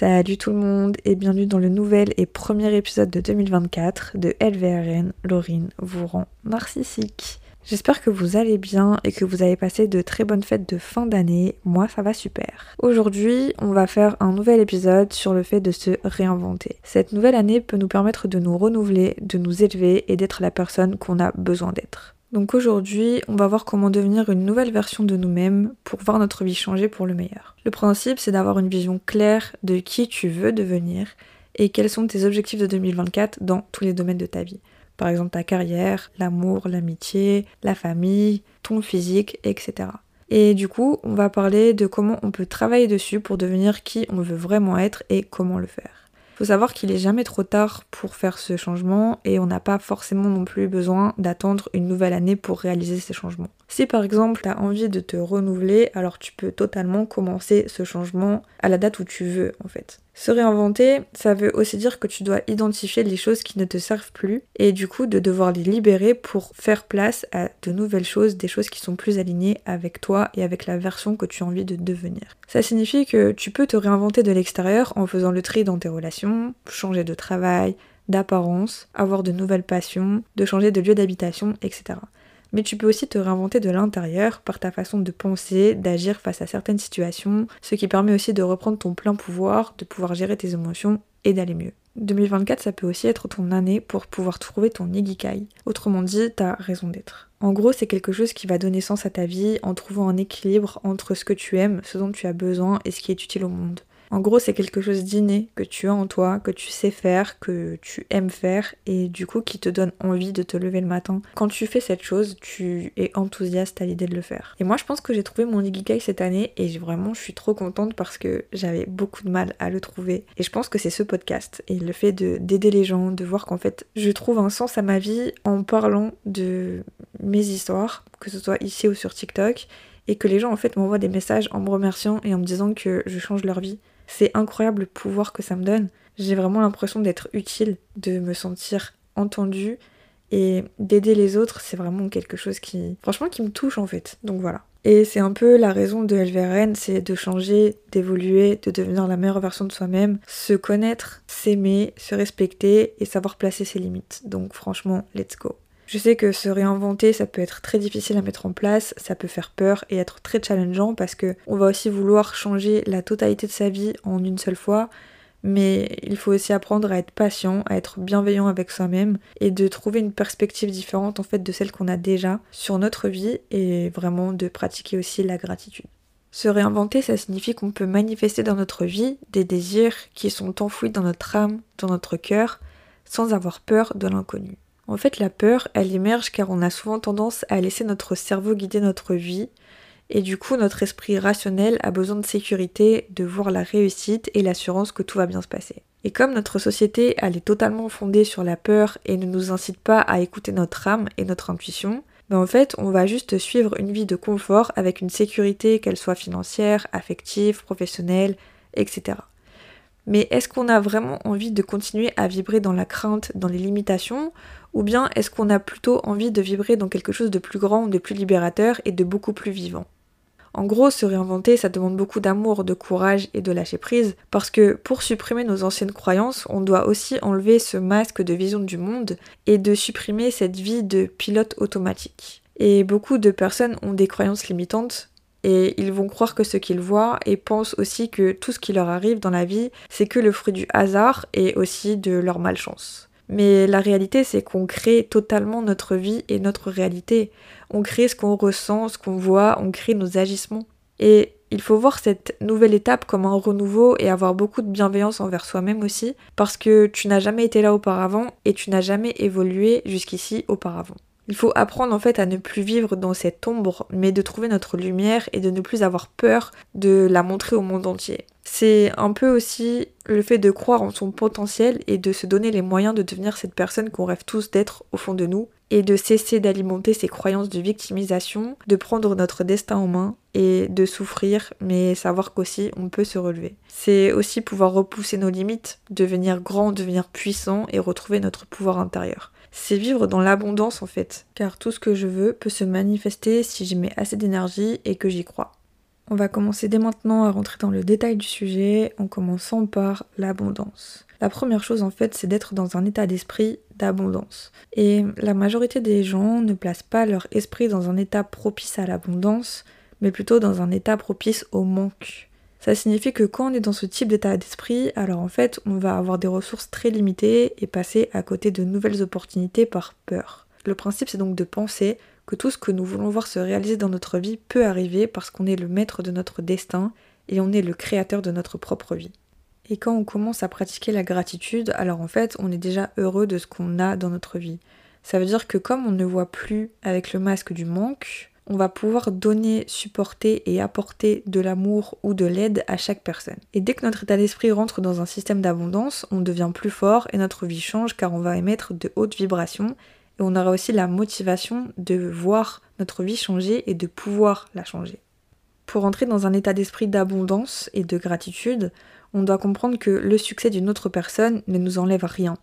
Salut tout le monde et bienvenue dans le nouvel et premier épisode de 2024 de LVRN. Laurine vous rend narcissique. J'espère que vous allez bien et que vous avez passé de très bonnes fêtes de fin d'année. Moi, ça va super. Aujourd'hui, on va faire un nouvel épisode sur le fait de se réinventer. Cette nouvelle année peut nous permettre de nous renouveler, de nous élever et d'être la personne qu'on a besoin d'être. Donc aujourd'hui, on va voir comment devenir une nouvelle version de nous-mêmes pour voir notre vie changer pour le meilleur. Le principe, c'est d'avoir une vision claire de qui tu veux devenir et quels sont tes objectifs de 2024 dans tous les domaines de ta vie. Par exemple ta carrière, l'amour, l'amitié, la famille, ton physique, etc. Et du coup, on va parler de comment on peut travailler dessus pour devenir qui on veut vraiment être et comment le faire faut savoir qu'il est jamais trop tard pour faire ce changement et on n'a pas forcément non plus besoin d'attendre une nouvelle année pour réaliser ces changements. Si par exemple tu as envie de te renouveler, alors tu peux totalement commencer ce changement à la date où tu veux en fait. Se réinventer, ça veut aussi dire que tu dois identifier les choses qui ne te servent plus et du coup de devoir les libérer pour faire place à de nouvelles choses, des choses qui sont plus alignées avec toi et avec la version que tu as envie de devenir. Ça signifie que tu peux te réinventer de l'extérieur en faisant le tri dans tes relations, changer de travail, d'apparence, avoir de nouvelles passions, de changer de lieu d'habitation, etc mais tu peux aussi te réinventer de l'intérieur par ta façon de penser, d'agir face à certaines situations, ce qui permet aussi de reprendre ton plein pouvoir, de pouvoir gérer tes émotions et d'aller mieux. 2024, ça peut aussi être ton année pour pouvoir trouver ton igikai. Autrement dit, ta raison d'être. En gros, c'est quelque chose qui va donner sens à ta vie en trouvant un équilibre entre ce que tu aimes, ce dont tu as besoin et ce qui est utile au monde. En gros, c'est quelque chose d'inné que tu as en toi, que tu sais faire, que tu aimes faire et du coup qui te donne envie de te lever le matin. Quand tu fais cette chose, tu es enthousiaste à l'idée de le faire. Et moi, je pense que j'ai trouvé mon Ikigai cette année et vraiment, je suis trop contente parce que j'avais beaucoup de mal à le trouver. Et je pense que c'est ce podcast et le fait d'aider les gens, de voir qu'en fait, je trouve un sens à ma vie en parlant de mes histoires, que ce soit ici ou sur TikTok et que les gens en fait m'envoient des messages en me remerciant et en me disant que je change leur vie. C'est incroyable le pouvoir que ça me donne. J'ai vraiment l'impression d'être utile, de me sentir entendue et d'aider les autres, c'est vraiment quelque chose qui, franchement, qui me touche en fait. Donc voilà. Et c'est un peu la raison de LVRN, c'est de changer, d'évoluer, de devenir la meilleure version de soi-même, se connaître, s'aimer, se respecter et savoir placer ses limites. Donc franchement, let's go. Je sais que se réinventer, ça peut être très difficile à mettre en place, ça peut faire peur et être très challengeant parce que on va aussi vouloir changer la totalité de sa vie en une seule fois. Mais il faut aussi apprendre à être patient, à être bienveillant avec soi-même et de trouver une perspective différente en fait de celle qu'on a déjà sur notre vie et vraiment de pratiquer aussi la gratitude. Se réinventer, ça signifie qu'on peut manifester dans notre vie des désirs qui sont enfouis dans notre âme, dans notre cœur, sans avoir peur de l'inconnu. En fait, la peur, elle émerge car on a souvent tendance à laisser notre cerveau guider notre vie. Et du coup, notre esprit rationnel a besoin de sécurité, de voir la réussite et l'assurance que tout va bien se passer. Et comme notre société, elle est totalement fondée sur la peur et ne nous incite pas à écouter notre âme et notre intuition, ben en fait, on va juste suivre une vie de confort avec une sécurité, qu'elle soit financière, affective, professionnelle, etc. Mais est-ce qu'on a vraiment envie de continuer à vibrer dans la crainte, dans les limitations, ou bien est-ce qu'on a plutôt envie de vibrer dans quelque chose de plus grand, de plus libérateur et de beaucoup plus vivant? En gros, se réinventer, ça demande beaucoup d'amour, de courage et de lâcher prise, parce que pour supprimer nos anciennes croyances, on doit aussi enlever ce masque de vision du monde et de supprimer cette vie de pilote automatique. Et beaucoup de personnes ont des croyances limitantes, et ils vont croire que ce qu'ils voient et pensent aussi que tout ce qui leur arrive dans la vie, c'est que le fruit du hasard et aussi de leur malchance. Mais la réalité, c'est qu'on crée totalement notre vie et notre réalité. On crée ce qu'on ressent, ce qu'on voit, on crée nos agissements. Et il faut voir cette nouvelle étape comme un renouveau et avoir beaucoup de bienveillance envers soi-même aussi, parce que tu n'as jamais été là auparavant et tu n'as jamais évolué jusqu'ici auparavant. Il faut apprendre en fait à ne plus vivre dans cette ombre, mais de trouver notre lumière et de ne plus avoir peur de la montrer au monde entier. C'est un peu aussi le fait de croire en son potentiel et de se donner les moyens de devenir cette personne qu'on rêve tous d'être au fond de nous et de cesser d'alimenter ces croyances de victimisation, de prendre notre destin en main et de souffrir, mais savoir qu'aussi on peut se relever. C'est aussi pouvoir repousser nos limites, devenir grand, devenir puissant et retrouver notre pouvoir intérieur. C'est vivre dans l'abondance en fait, car tout ce que je veux peut se manifester si j'y mets assez d'énergie et que j'y crois. On va commencer dès maintenant à rentrer dans le détail du sujet en commençant par l'abondance. La première chose en fait c'est d'être dans un état d'esprit d'abondance. Et la majorité des gens ne placent pas leur esprit dans un état propice à l'abondance, mais plutôt dans un état propice au manque. Ça signifie que quand on est dans ce type d'état d'esprit, alors en fait, on va avoir des ressources très limitées et passer à côté de nouvelles opportunités par peur. Le principe, c'est donc de penser que tout ce que nous voulons voir se réaliser dans notre vie peut arriver parce qu'on est le maître de notre destin et on est le créateur de notre propre vie. Et quand on commence à pratiquer la gratitude, alors en fait, on est déjà heureux de ce qu'on a dans notre vie. Ça veut dire que comme on ne voit plus avec le masque du manque, on va pouvoir donner, supporter et apporter de l'amour ou de l'aide à chaque personne. Et dès que notre état d'esprit rentre dans un système d'abondance, on devient plus fort et notre vie change car on va émettre de hautes vibrations et on aura aussi la motivation de voir notre vie changer et de pouvoir la changer. Pour entrer dans un état d'esprit d'abondance et de gratitude, on doit comprendre que le succès d'une autre personne ne nous enlève rien.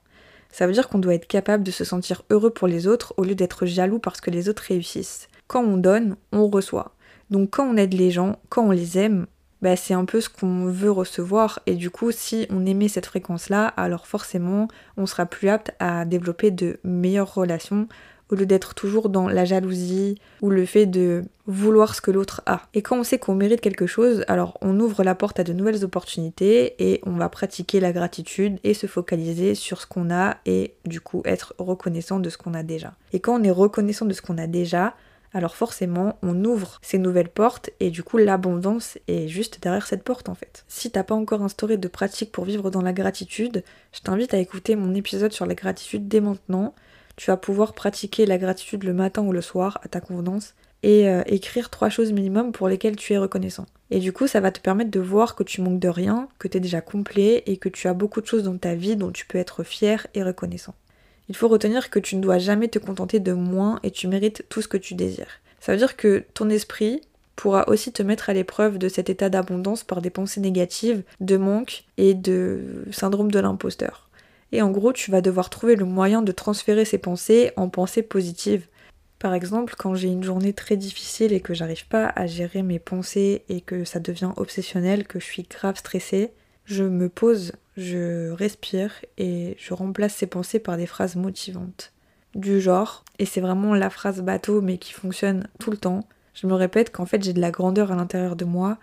Ça veut dire qu'on doit être capable de se sentir heureux pour les autres au lieu d'être jaloux parce que les autres réussissent quand on donne, on reçoit. Donc quand on aide les gens, quand on les aime, bah, c'est un peu ce qu'on veut recevoir. Et du coup, si on aimait cette fréquence-là, alors forcément, on sera plus apte à développer de meilleures relations au lieu d'être toujours dans la jalousie ou le fait de vouloir ce que l'autre a. Et quand on sait qu'on mérite quelque chose, alors on ouvre la porte à de nouvelles opportunités et on va pratiquer la gratitude et se focaliser sur ce qu'on a et du coup être reconnaissant de ce qu'on a déjà. Et quand on est reconnaissant de ce qu'on a déjà, alors forcément on ouvre ces nouvelles portes et du coup l'abondance est juste derrière cette porte en fait. Si t'as pas encore instauré de pratique pour vivre dans la gratitude, je t'invite à écouter mon épisode sur la gratitude dès maintenant. Tu vas pouvoir pratiquer la gratitude le matin ou le soir à ta convenance et euh, écrire trois choses minimum pour lesquelles tu es reconnaissant. Et du coup, ça va te permettre de voir que tu manques de rien, que tu es déjà complet et que tu as beaucoup de choses dans ta vie dont tu peux être fier et reconnaissant. Il faut retenir que tu ne dois jamais te contenter de moins et tu mérites tout ce que tu désires. Ça veut dire que ton esprit pourra aussi te mettre à l'épreuve de cet état d'abondance par des pensées négatives, de manque et de syndrome de l'imposteur. Et en gros, tu vas devoir trouver le moyen de transférer ces pensées en pensées positives. Par exemple, quand j'ai une journée très difficile et que j'arrive pas à gérer mes pensées et que ça devient obsessionnel, que je suis grave stressée, je me pose je respire et je remplace ces pensées par des phrases motivantes. Du genre, et c'est vraiment la phrase bateau mais qui fonctionne tout le temps, je me répète qu'en fait j'ai de la grandeur à l'intérieur de moi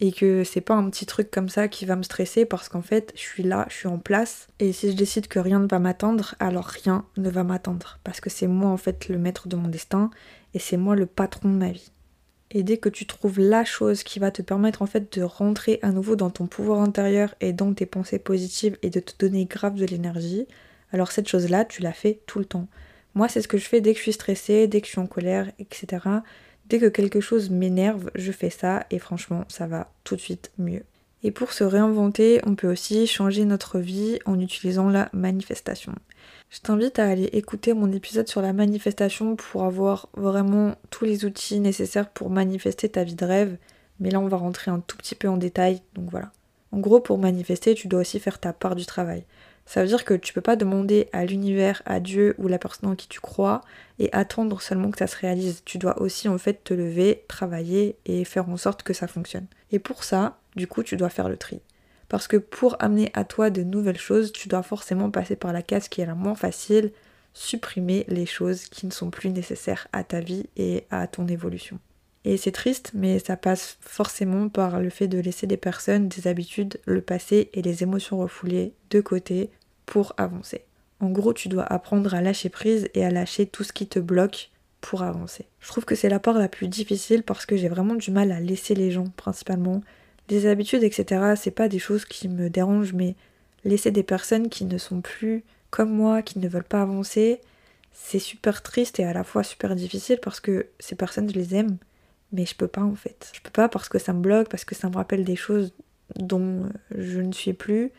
et que c'est pas un petit truc comme ça qui va me stresser parce qu'en fait je suis là, je suis en place et si je décide que rien ne va m'attendre, alors rien ne va m'attendre parce que c'est moi en fait le maître de mon destin et c'est moi le patron de ma vie. Et dès que tu trouves la chose qui va te permettre en fait de rentrer à nouveau dans ton pouvoir intérieur et dans tes pensées positives et de te donner grave de l'énergie, alors cette chose-là, tu la fais tout le temps. Moi, c'est ce que je fais dès que je suis stressée, dès que je suis en colère, etc. Dès que quelque chose m'énerve, je fais ça et franchement, ça va tout de suite mieux. Et pour se réinventer, on peut aussi changer notre vie en utilisant la manifestation. Je t'invite à aller écouter mon épisode sur la manifestation pour avoir vraiment tous les outils nécessaires pour manifester ta vie de rêve. Mais là, on va rentrer un tout petit peu en détail, donc voilà. En gros, pour manifester, tu dois aussi faire ta part du travail. Ça veut dire que tu peux pas demander à l'univers, à Dieu ou la personne en qui tu crois et attendre seulement que ça se réalise. Tu dois aussi en fait te lever, travailler et faire en sorte que ça fonctionne. Et pour ça, du coup, tu dois faire le tri. Parce que pour amener à toi de nouvelles choses, tu dois forcément passer par la case qui est la moins facile, supprimer les choses qui ne sont plus nécessaires à ta vie et à ton évolution. Et c'est triste, mais ça passe forcément par le fait de laisser des personnes, des habitudes, le passé et les émotions refoulées de côté pour avancer. En gros, tu dois apprendre à lâcher prise et à lâcher tout ce qui te bloque pour avancer. Je trouve que c'est la part la plus difficile parce que j'ai vraiment du mal à laisser les gens principalement des habitudes, etc., c'est pas des choses qui me dérangent, mais laisser des personnes qui ne sont plus comme moi, qui ne veulent pas avancer, c'est super triste et à la fois super difficile parce que ces personnes, je les aime, mais je peux pas en fait. Je peux pas parce que ça me bloque, parce que ça me rappelle des choses dont je ne suis plus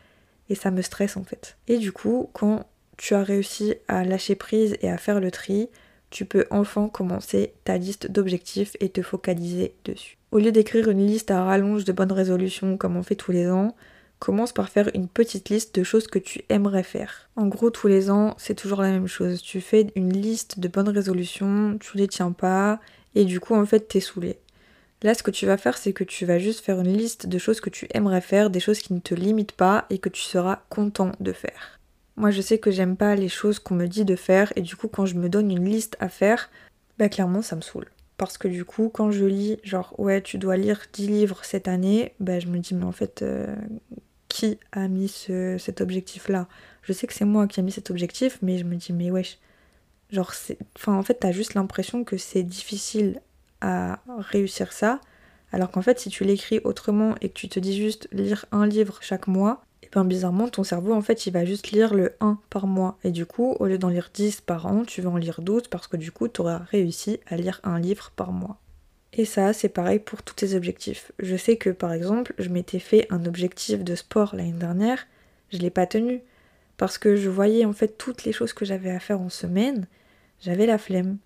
et ça me stresse en fait. Et du coup, quand tu as réussi à lâcher prise et à faire le tri, tu peux enfin commencer ta liste d'objectifs et te focaliser dessus. Au lieu d'écrire une liste à rallonge de bonnes résolutions comme on fait tous les ans, commence par faire une petite liste de choses que tu aimerais faire. En gros, tous les ans, c'est toujours la même chose. Tu fais une liste de bonnes résolutions, tu les tiens pas, et du coup, en fait, t'es saoulé. Là, ce que tu vas faire, c'est que tu vas juste faire une liste de choses que tu aimerais faire, des choses qui ne te limitent pas et que tu seras content de faire. Moi, je sais que j'aime pas les choses qu'on me dit de faire et du coup, quand je me donne une liste à faire, bah clairement, ça me saoule. Parce que du coup, quand je lis, genre, ouais, tu dois lire 10 livres cette année, bah je me dis, mais en fait, euh, qui a mis cet objectif-là? Je sais que c'est moi qui ai mis cet objectif, mais je me dis, mais wesh. Genre. Enfin, en fait, t'as juste l'impression que c'est difficile à réussir ça. Alors qu'en fait, si tu l'écris autrement et que tu te dis juste lire un livre chaque mois, et bien bizarrement, ton cerveau, en fait, il va juste lire le 1 par mois. Et du coup, au lieu d'en lire 10 par an, tu vas en lire 12 parce que du coup, tu auras réussi à lire un livre par mois. Et ça, c'est pareil pour tous tes objectifs. Je sais que par exemple, je m'étais fait un objectif de sport l'année dernière, je l'ai pas tenu. Parce que je voyais en fait toutes les choses que j'avais à faire en semaine, j'avais la flemme.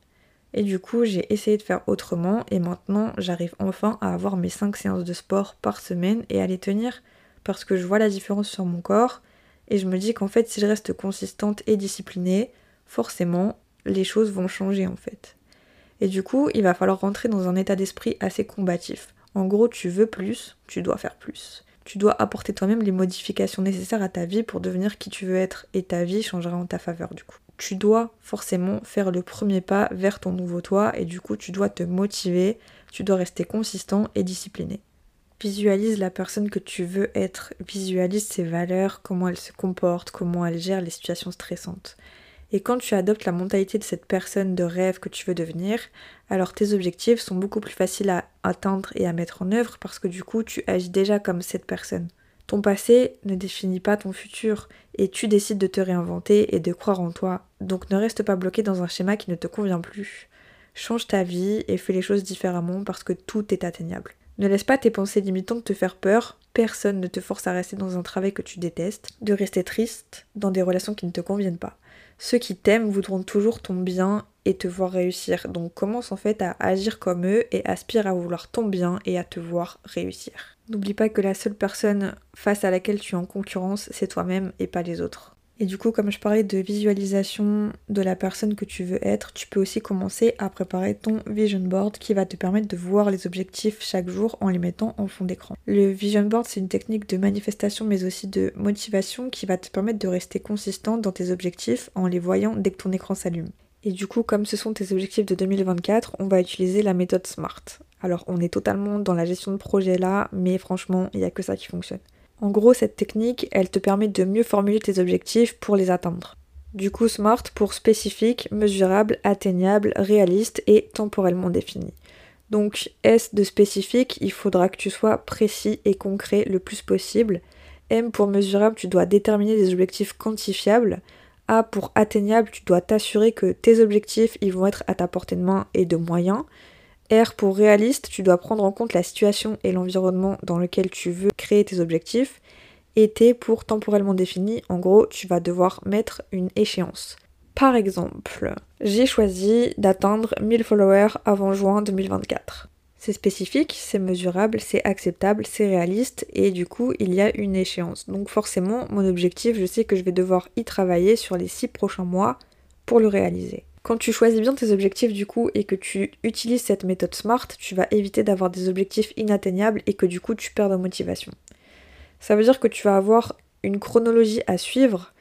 Et du coup, j'ai essayé de faire autrement et maintenant, j'arrive enfin à avoir mes 5 séances de sport par semaine et à les tenir parce que je vois la différence sur mon corps et je me dis qu'en fait, si je reste consistante et disciplinée, forcément, les choses vont changer en fait. Et du coup, il va falloir rentrer dans un état d'esprit assez combatif. En gros, tu veux plus, tu dois faire plus. Tu dois apporter toi-même les modifications nécessaires à ta vie pour devenir qui tu veux être et ta vie changera en ta faveur du coup. Tu dois forcément faire le premier pas vers ton nouveau toi et du coup tu dois te motiver, tu dois rester consistant et discipliné. Visualise la personne que tu veux être, visualise ses valeurs, comment elle se comporte, comment elle gère les situations stressantes. Et quand tu adoptes la mentalité de cette personne de rêve que tu veux devenir, alors tes objectifs sont beaucoup plus faciles à atteindre et à mettre en œuvre parce que du coup tu agis déjà comme cette personne. Ton passé ne définit pas ton futur et tu décides de te réinventer et de croire en toi. Donc ne reste pas bloqué dans un schéma qui ne te convient plus. Change ta vie et fais les choses différemment parce que tout est atteignable. Ne laisse pas tes pensées limitantes te faire peur. Personne ne te force à rester dans un travail que tu détestes, de rester triste dans des relations qui ne te conviennent pas. Ceux qui t'aiment voudront toujours ton bien et te voir réussir. Donc commence en fait à agir comme eux et aspire à vouloir ton bien et à te voir réussir. N'oublie pas que la seule personne face à laquelle tu es en concurrence, c'est toi-même et pas les autres. Et du coup, comme je parlais de visualisation de la personne que tu veux être, tu peux aussi commencer à préparer ton vision board qui va te permettre de voir les objectifs chaque jour en les mettant en fond d'écran. Le vision board, c'est une technique de manifestation mais aussi de motivation qui va te permettre de rester consistant dans tes objectifs en les voyant dès que ton écran s'allume. Et du coup, comme ce sont tes objectifs de 2024, on va utiliser la méthode SMART. Alors, on est totalement dans la gestion de projet là, mais franchement, il n'y a que ça qui fonctionne. En gros, cette technique, elle te permet de mieux formuler tes objectifs pour les atteindre. Du coup, SMART pour spécifique, mesurable, atteignable, réaliste et temporellement défini. Donc S de spécifique, il faudra que tu sois précis et concret le plus possible. M pour mesurable, tu dois déterminer des objectifs quantifiables. A pour atteignable, tu dois t'assurer que tes objectifs ils vont être à ta portée de main et de moyens. R pour réaliste, tu dois prendre en compte la situation et l'environnement dans lequel tu veux créer tes objectifs. Et T pour temporellement défini, en gros, tu vas devoir mettre une échéance. Par exemple, j'ai choisi d'atteindre 1000 followers avant juin 2024. C'est spécifique, c'est mesurable, c'est acceptable, c'est réaliste et du coup il y a une échéance. Donc forcément mon objectif, je sais que je vais devoir y travailler sur les 6 prochains mois pour le réaliser. Quand tu choisis bien tes objectifs du coup et que tu utilises cette méthode SMART, tu vas éviter d'avoir des objectifs inatteignables et que du coup tu perds de motivation. Ça veut dire que tu vas avoir une chronologie à suivre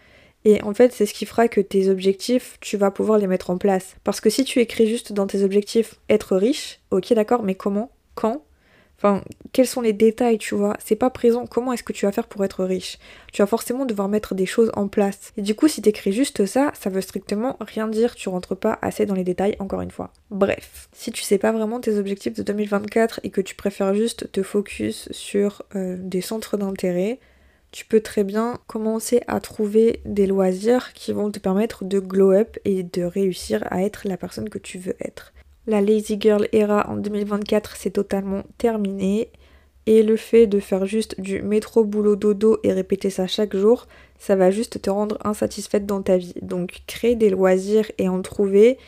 et en fait c'est ce qui fera que tes objectifs, tu vas pouvoir les mettre en place. Parce que si tu écris juste dans tes objectifs être riche, ok d'accord, mais comment Quand Enfin, quels sont les détails, tu vois? C'est pas présent. Comment est-ce que tu vas faire pour être riche? Tu vas forcément devoir mettre des choses en place. Et du coup, si t'écris juste ça, ça veut strictement rien dire. Tu rentres pas assez dans les détails, encore une fois. Bref, si tu sais pas vraiment tes objectifs de 2024 et que tu préfères juste te focus sur euh, des centres d'intérêt, tu peux très bien commencer à trouver des loisirs qui vont te permettre de glow up et de réussir à être la personne que tu veux être. La Lazy Girl era en 2024 c'est totalement terminé. Et le fait de faire juste du métro boulot dodo et répéter ça chaque jour, ça va juste te rendre insatisfaite dans ta vie. Donc créer des loisirs et en trouver,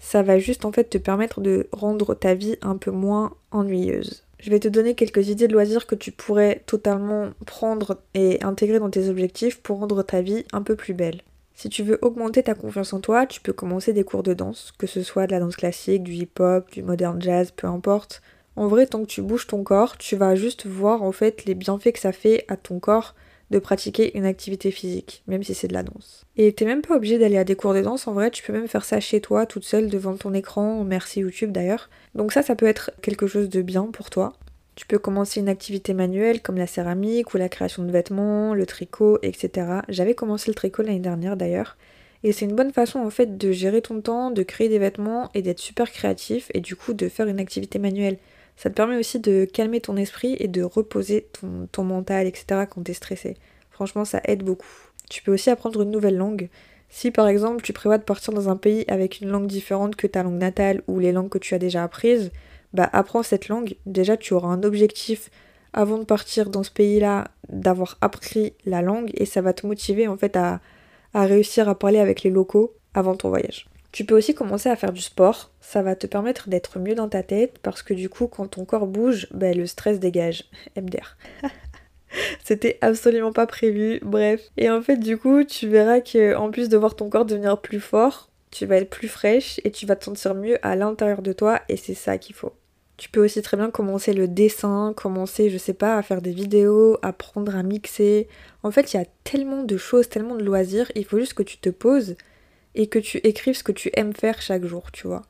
ça va juste en fait te permettre de rendre ta vie un peu moins ennuyeuse. Je vais te donner quelques idées de loisirs que tu pourrais totalement prendre et intégrer dans tes objectifs pour rendre ta vie un peu plus belle. Si tu veux augmenter ta confiance en toi, tu peux commencer des cours de danse, que ce soit de la danse classique, du hip-hop, du modern jazz, peu importe. En vrai, tant que tu bouges ton corps, tu vas juste voir en fait les bienfaits que ça fait à ton corps de pratiquer une activité physique, même si c'est de la danse. Et t'es même pas obligé d'aller à des cours de danse, en vrai, tu peux même faire ça chez toi, toute seule, devant ton écran, merci YouTube d'ailleurs. Donc ça, ça peut être quelque chose de bien pour toi. Tu peux commencer une activité manuelle comme la céramique ou la création de vêtements, le tricot, etc. J'avais commencé le tricot l'année dernière d'ailleurs. Et c'est une bonne façon en fait de gérer ton temps, de créer des vêtements et d'être super créatif et du coup de faire une activité manuelle. Ça te permet aussi de calmer ton esprit et de reposer ton, mental, etc. quand t'es stressé. Franchement, ça aide beaucoup. Tu peux aussi apprendre une nouvelle langue. Si par exemple tu prévois de partir dans un pays avec une langue différente que ta langue natale ou les langues que tu as déjà apprises, bah apprends cette langue. Déjà tu auras un objectif avant de partir dans ce pays-là d'avoir appris la langue et ça va te motiver en fait à, réussir à parler avec les locaux avant ton voyage. Tu peux aussi commencer à faire du sport, ça va te permettre d'être mieux dans ta tête parce que du coup quand ton corps bouge, ben, le stress dégage. MDR. C'était absolument pas prévu, bref. Et en fait du coup tu verras que en plus de voir ton corps devenir plus fort, tu vas être plus fraîche et tu vas te sentir mieux à l'intérieur de toi et c'est ça qu'il faut. Tu peux aussi très bien commencer le dessin, commencer, je sais pas, à faire des vidéos, apprendre à mixer. En fait, il y a tellement de choses, tellement de loisirs, il faut juste que tu te poses et que tu écrives ce que tu aimes faire chaque jour, tu vois.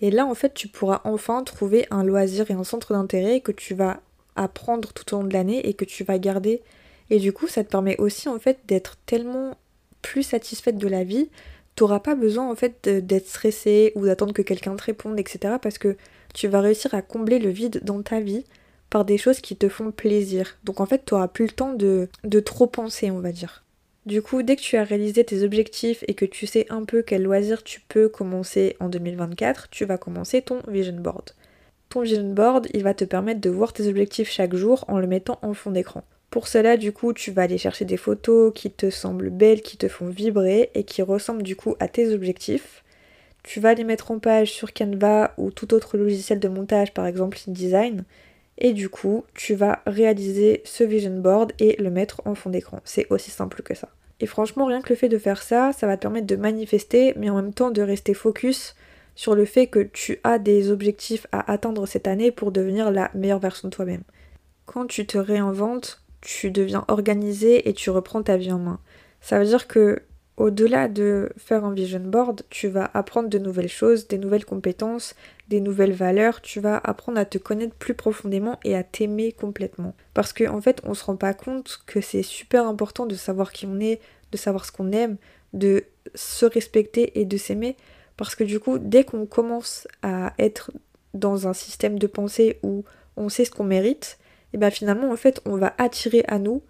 Et là, en fait, tu pourras enfin trouver un loisir et un centre d'intérêt que tu vas apprendre tout au long de l'année et que tu vas garder. Et du coup, ça te permet aussi, en fait, d'être tellement plus satisfaite de la vie. T'auras pas besoin, en fait, d'être stressée ou d'attendre que quelqu'un te réponde, etc. Parce que tu vas réussir à combler le vide dans ta vie par des choses qui te font plaisir. Donc en fait, tu n'auras plus le temps de, de trop penser, on va dire. Du coup, dès que tu as réalisé tes objectifs et que tu sais un peu quel loisir tu peux commencer en 2024, tu vas commencer ton vision board. Ton vision board, il va te permettre de voir tes objectifs chaque jour en le mettant en fond d'écran. Pour cela, du coup, tu vas aller chercher des photos qui te semblent belles, qui te font vibrer et qui ressemblent du coup à tes objectifs. Tu vas les mettre en page sur Canva ou tout autre logiciel de montage, par exemple InDesign. Et du coup, tu vas réaliser ce vision board et le mettre en fond d'écran. C'est aussi simple que ça. Et franchement, rien que le fait de faire ça, ça va te permettre de manifester, mais en même temps de rester focus sur le fait que tu as des objectifs à atteindre cette année pour devenir la meilleure version de toi-même. Quand tu te réinventes, tu deviens organisé et tu reprends ta vie en main. Ça veut dire que au-delà de faire un vision board, tu vas apprendre de nouvelles choses, des nouvelles compétences, des nouvelles valeurs, tu vas apprendre à te connaître plus profondément et à t'aimer complètement. Parce qu'en en fait, on se rend pas compte que c'est super important de savoir qui on est, de savoir ce qu'on aime, de se respecter et de s'aimer. Parce que du coup, dès qu'on commence à être dans un système de pensée où on sait ce qu'on mérite, et bien finalement, en fait, on va attirer à nous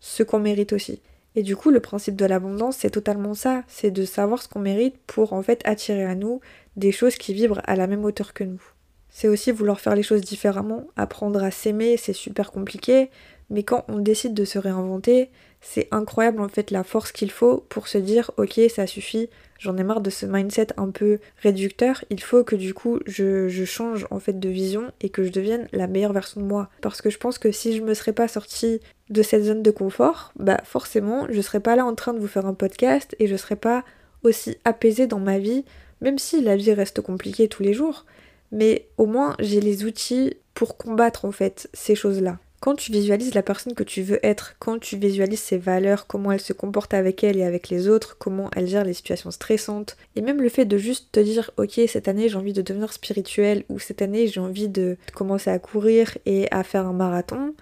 ce qu'on mérite aussi. Et du coup, le principe de l'abondance, c'est totalement ça, c'est de savoir ce qu'on mérite pour en fait attirer à nous des choses qui vibrent à la même hauteur que nous. C'est aussi vouloir faire les choses différemment, apprendre à s'aimer, c'est super compliqué, mais quand on décide de se réinventer, c'est incroyable en fait la force qu'il faut pour se dire ok ça suffit, j'en ai marre de ce mindset un peu réducteur, il faut que du coup je, change en fait de vision et que je devienne la meilleure version de moi. Parce que je pense que si je me serais pas sortie de cette zone de confort, bah forcément je serais pas là en train de vous faire un podcast et je serais pas aussi apaisée dans ma vie, même si la vie reste compliquée tous les jours. Mais au moins j'ai les outils pour combattre en fait ces choses-là. Quand tu visualises la personne que tu veux être, quand tu visualises ses valeurs, comment elle se comporte avec elle et avec les autres, comment elle gère les situations stressantes, et même le fait de juste te dire ok cette année j'ai envie de devenir spirituel ou cette année j'ai envie de commencer à courir et à faire un marathon,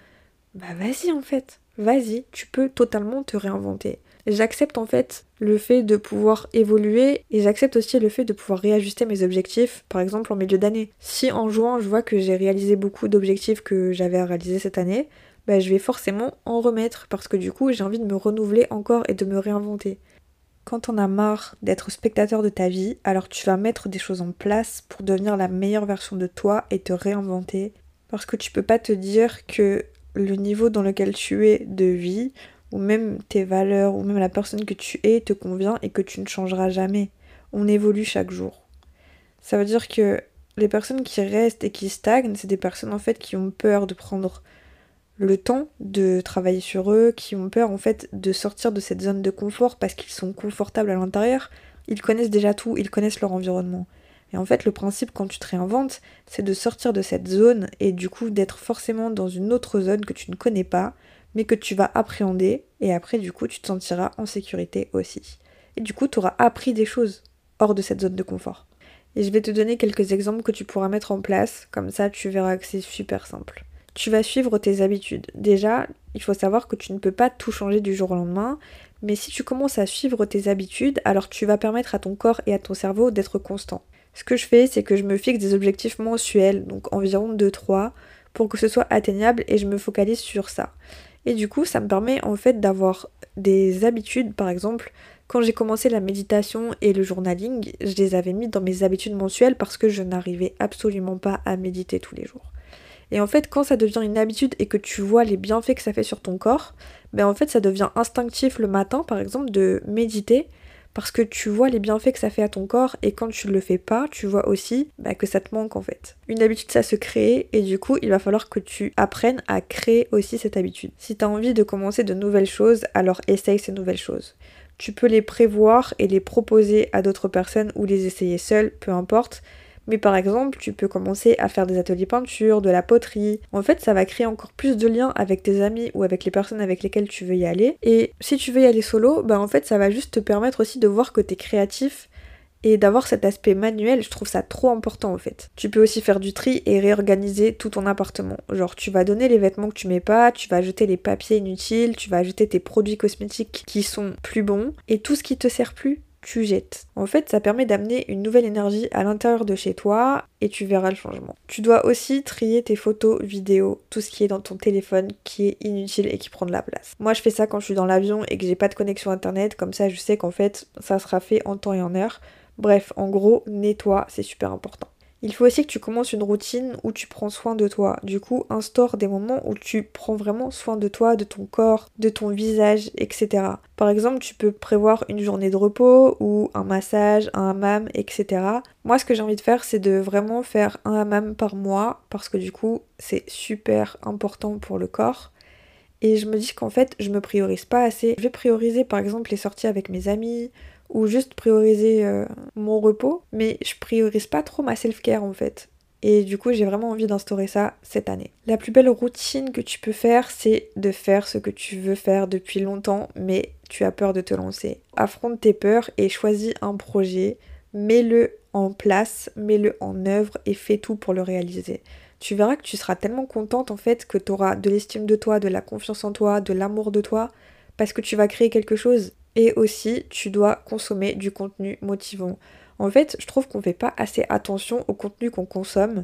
bah vas-y en fait, vas-y, tu peux totalement te réinventer j'accepte en fait le fait de pouvoir évoluer et j'accepte aussi le fait de pouvoir réajuster mes objectifs, par exemple en milieu d'année. Si en juin je vois que j'ai réalisé beaucoup d'objectifs que j'avais à réaliser cette année, bah, je vais forcément en remettre parce que du coup j'ai envie de me renouveler encore et de me réinventer. Quand on a marre d'être spectateur de ta vie, alors tu vas mettre des choses en place pour devenir la meilleure version de toi et te réinventer. Parce que tu peux pas te dire que le niveau dans lequel tu es de vie, ou même tes valeurs, ou même la personne que tu es te convient et que tu ne changeras jamais. On évolue chaque jour. Ça veut dire que les personnes qui restent et qui stagnent, c'est des personnes en fait qui ont peur de prendre le temps de travailler sur eux, qui ont peur en fait de sortir de cette zone de confort parce qu'ils sont confortables à l'intérieur. Ils connaissent déjà tout, ils connaissent leur environnement. Et en fait, le principe quand tu te réinventes, c'est de sortir de cette zone et du coup d'être forcément dans une autre zone que tu ne connais pas, mais que tu vas appréhender et après du coup tu te sentiras en sécurité aussi. Et du coup tu auras appris des choses hors de cette zone de confort. Et je vais te donner quelques exemples que tu pourras mettre en place, comme ça tu verras que c'est super simple. Tu vas suivre tes habitudes. Déjà, il faut savoir que tu ne peux pas tout changer du jour au lendemain, mais si tu commences à suivre tes habitudes, alors tu vas permettre à ton corps et à ton cerveau d'être constant. Ce que je fais, c'est que je me fixe des objectifs mensuels, donc environ 2-3, pour que ce soit atteignable et je me focalise sur ça. Et du coup, ça me permet en fait d'avoir des habitudes, par exemple, quand j'ai commencé la méditation et le journaling, je les avais mis dans mes habitudes mensuelles parce que je n'arrivais absolument pas à méditer tous les jours. Et en fait, quand ça devient une habitude et que tu vois les bienfaits que ça fait sur ton corps, ben en fait, ça devient instinctif le matin, par exemple, de méditer parce que tu vois les bienfaits que ça fait à ton corps et quand tu ne le fais pas, tu vois aussi bah, que ça te manque en fait. Une habitude ça se crée et du coup il va falloir que tu apprennes à créer aussi cette habitude. Si tu as envie de commencer de nouvelles choses, alors essaye ces nouvelles choses. Tu peux les prévoir et les proposer à d'autres personnes ou les essayer seul, peu importe. Mais par exemple, tu peux commencer à faire des ateliers peinture, de la poterie. En fait, ça va créer encore plus de liens avec tes amis ou avec les personnes avec lesquelles tu veux y aller. Et si tu veux y aller solo, bah en fait, ça va juste te permettre aussi de voir que t'es créatif et d'avoir cet aspect manuel, je trouve ça trop important en fait. Tu peux aussi faire du tri et réorganiser tout ton appartement. Genre tu vas donner les vêtements que tu mets pas, tu vas jeter les papiers inutiles, tu vas ajouter tes produits cosmétiques qui sont plus bons et tout ce qui te sert plus, tu jettes. En fait, ça permet d'amener une nouvelle énergie à l'intérieur de chez toi et tu verras le changement. Tu dois aussi trier tes photos, vidéos, tout ce qui est dans ton téléphone qui est inutile et qui prend de la place. Moi, je fais ça quand je suis dans l'avion et que j'ai pas de connexion internet, comme ça je sais qu'en fait, ça sera fait en temps et en heure. Bref, en gros, nettoie, c'est super important. Il faut aussi que tu commences une routine où tu prends soin de toi. Du coup, instaure des moments où tu prends vraiment soin de toi, de ton corps, de ton visage, etc. Par exemple, tu peux prévoir une journée de repos ou un massage, un hammam, etc. Moi, ce que j'ai envie de faire, c'est de vraiment faire un hammam par mois parce que du coup, c'est super important pour le corps. Et je me dis qu'en fait, je me priorise pas assez. Je vais prioriser par exemple les sorties avec mes amis, ou juste prioriser euh, mon repos, mais je priorise pas trop ma self-care en fait. Et du coup, j'ai vraiment envie d'instaurer ça cette année. La plus belle routine que tu peux faire, c'est de faire ce que tu veux faire depuis longtemps, mais tu as peur de te lancer. Affronte tes peurs et choisis un projet, mets-le en place, mets-le en œuvre et fais tout pour le réaliser. Tu verras que tu seras tellement contente en fait que tu auras de l'estime de toi, de la confiance en toi, de l'amour de toi, parce que tu vas créer quelque chose et aussi, tu dois consommer du contenu motivant. En fait, je trouve qu'on fait pas assez attention au contenu qu'on consomme,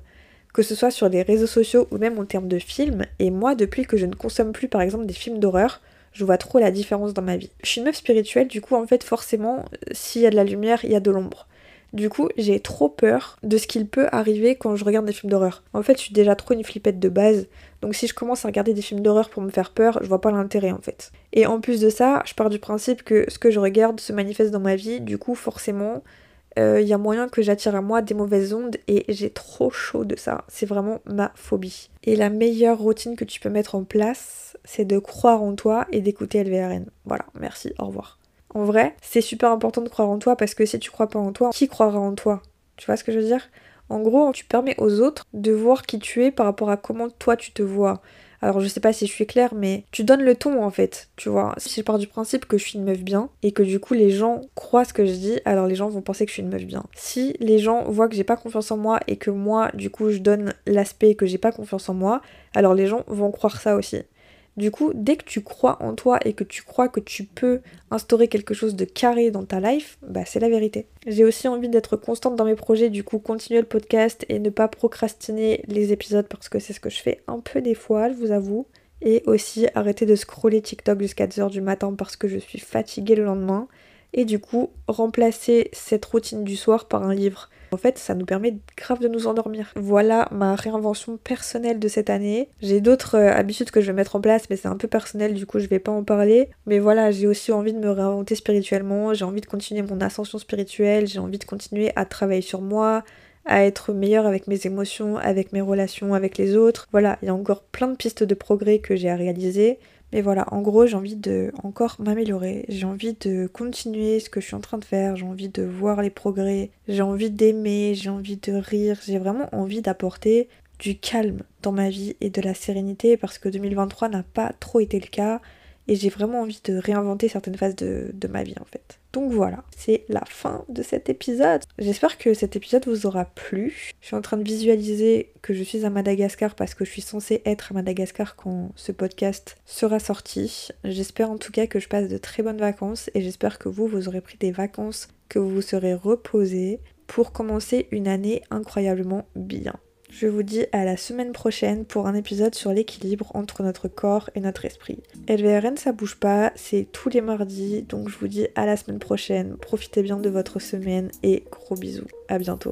que ce soit sur les réseaux sociaux ou même en termes de films. Et moi, depuis que je ne consomme plus par exemple des films d'horreur, je vois trop la différence dans ma vie. Je suis une meuf spirituelle, du coup, en fait, forcément, s'il y a de la lumière, il y a de l'ombre. Du coup, j'ai trop peur de ce qu'il peut arriver quand je regarde des films d'horreur. En fait, je suis déjà trop une flippette de base, donc si je commence à regarder des films d'horreur pour me faire peur, je vois pas l'intérêt en fait. Et en plus de ça, je pars du principe que ce que je regarde se manifeste dans ma vie, du coup, forcément, il euh, y a moyen que j'attire à moi des mauvaises ondes et j'ai trop chaud de ça. C'est vraiment ma phobie. Et la meilleure routine que tu peux mettre en place, c'est de croire en toi et d'écouter LVRN. Voilà, merci, au revoir. En vrai, c'est super important de croire en toi parce que si tu crois pas en toi, qui croira en toi? Tu vois ce que je veux dire? En gros, tu permets aux autres de voir qui tu es par rapport à comment toi tu te vois. Alors je sais pas si je suis claire, mais tu donnes le ton en fait, tu vois. Si je pars du principe que je suis une meuf bien et que du coup les gens croient ce que je dis, alors les gens vont penser que je suis une meuf bien. Si les gens voient que j'ai pas confiance en moi et que moi du coup je donne l'aspect que j'ai pas confiance en moi, alors les gens vont croire ça aussi. Du coup, dès que tu crois en toi et que tu crois que tu peux instaurer quelque chose de carré dans ta life, bah c'est la vérité. J'ai aussi envie d'être constante dans mes projets, du coup continuer le podcast et ne pas procrastiner les épisodes parce que c'est ce que je fais un peu des fois, je vous avoue. Et aussi arrêter de scroller TikTok jusqu'à 2h du matin parce que je suis fatiguée le lendemain. Et du coup, remplacer cette routine du soir par un livre. En fait, ça nous permet grave de nous endormir. Voilà ma réinvention personnelle de cette année. J'ai d'autres euh, habitudes que je vais mettre en place, mais c'est un peu personnel, du coup je vais pas en parler. Mais voilà, j'ai aussi envie de me réinventer spirituellement, j'ai envie de continuer mon ascension spirituelle, j'ai envie de continuer à travailler sur moi, à être meilleure avec mes émotions, avec mes relations avec les autres. Voilà, il y a encore plein de pistes de progrès que j'ai à réaliser. Mais voilà, en gros, j'ai envie de encore m'améliorer, j'ai envie de continuer ce que je suis en train de faire, j'ai envie de voir les progrès, j'ai envie d'aimer, j'ai envie de rire, j'ai vraiment envie d'apporter du calme dans ma vie et de la sérénité parce que 2023 n'a pas trop été le cas et j'ai vraiment envie de réinventer certaines phases de, ma vie en fait. Donc voilà, c'est la fin de cet épisode. J'espère que cet épisode vous aura plu. Je suis en train de visualiser que je suis à Madagascar parce que je suis censée être à Madagascar quand ce podcast sera sorti. J'espère en tout cas que je passe de très bonnes vacances et j'espère que vous, vous aurez pris des vacances, que vous vous serez reposé pour commencer une année incroyablement bien. Je vous dis à la semaine prochaine pour un épisode sur l'équilibre entre notre corps et notre esprit. LVRN ça bouge pas, c'est tous les mardis, donc je vous dis à la semaine prochaine. Profitez bien de votre semaine et gros bisous. À bientôt.